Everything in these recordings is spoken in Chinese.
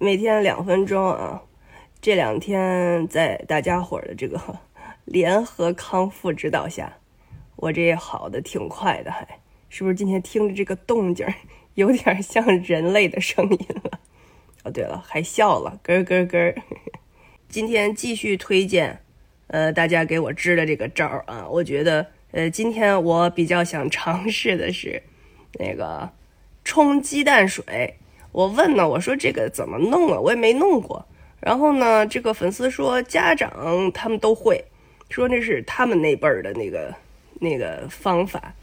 每天两分钟啊！这两天在大家伙的这个 联合康复指导下，我这也好的挺快的，还是不是？今天听着这个动静，有点像人类的声音了。哦，对了，还笑了，咯咯咯。今天继续推荐，呃，大家给我支的这个招儿啊，我觉得，呃，今天我比较想尝试的是那个冲鸡蛋水。我问呢，我说这个怎么弄啊？我也没弄过。然后呢，这个粉丝说家长他们都会，说那是他们那辈儿的那个那个方法，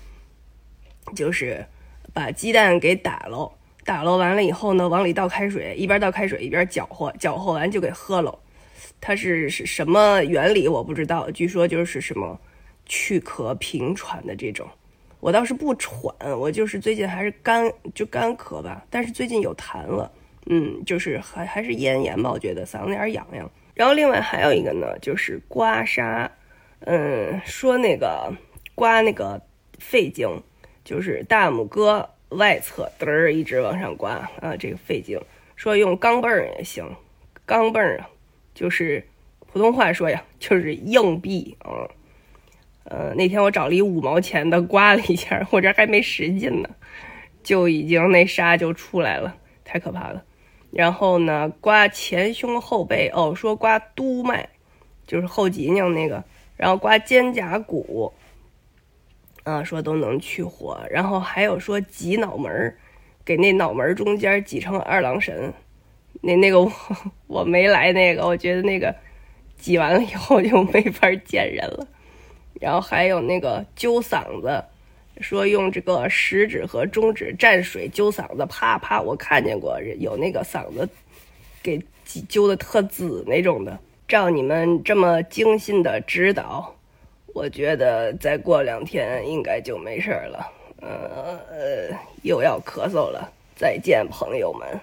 就是把鸡蛋给打喽，打喽完了以后呢，往里倒开水，一边倒开水一边搅和，搅和完就给喝喽。它是是什么原理我不知道，据说就是什么去咳平喘的这种。我倒是不喘，我就是最近还是干就干咳吧，但是最近有痰了，嗯，就是还还是咽炎吧，我觉得嗓子有点痒痒。然后另外还有一个呢，就是刮痧，嗯，说那个刮那个肺经，就是大拇哥外侧嘚儿一直往上刮啊，这个肺经，说用钢镚儿也行，钢镚儿啊，就是普通话说呀，就是硬币啊。呃，那天我找了一五毛钱的刮了一下，我这还没使劲呢，就已经那痧就出来了，太可怕了。然后呢，刮前胸后背，哦，说刮督脉，就是后脊梁那个，然后刮肩胛骨，啊，说都能去火。然后还有说挤脑门儿给那脑门中间挤成二郎神，那那个我 我没来那个，我觉得那个挤完了以后就没法见人了。然后还有那个揪嗓子，说用这个食指和中指蘸水揪嗓子，啪啪，我看见过有那个嗓子给揪的特紫那种的。照你们这么精心的指导，我觉得再过两天应该就没事了。呃，又要咳嗽了，再见，朋友们。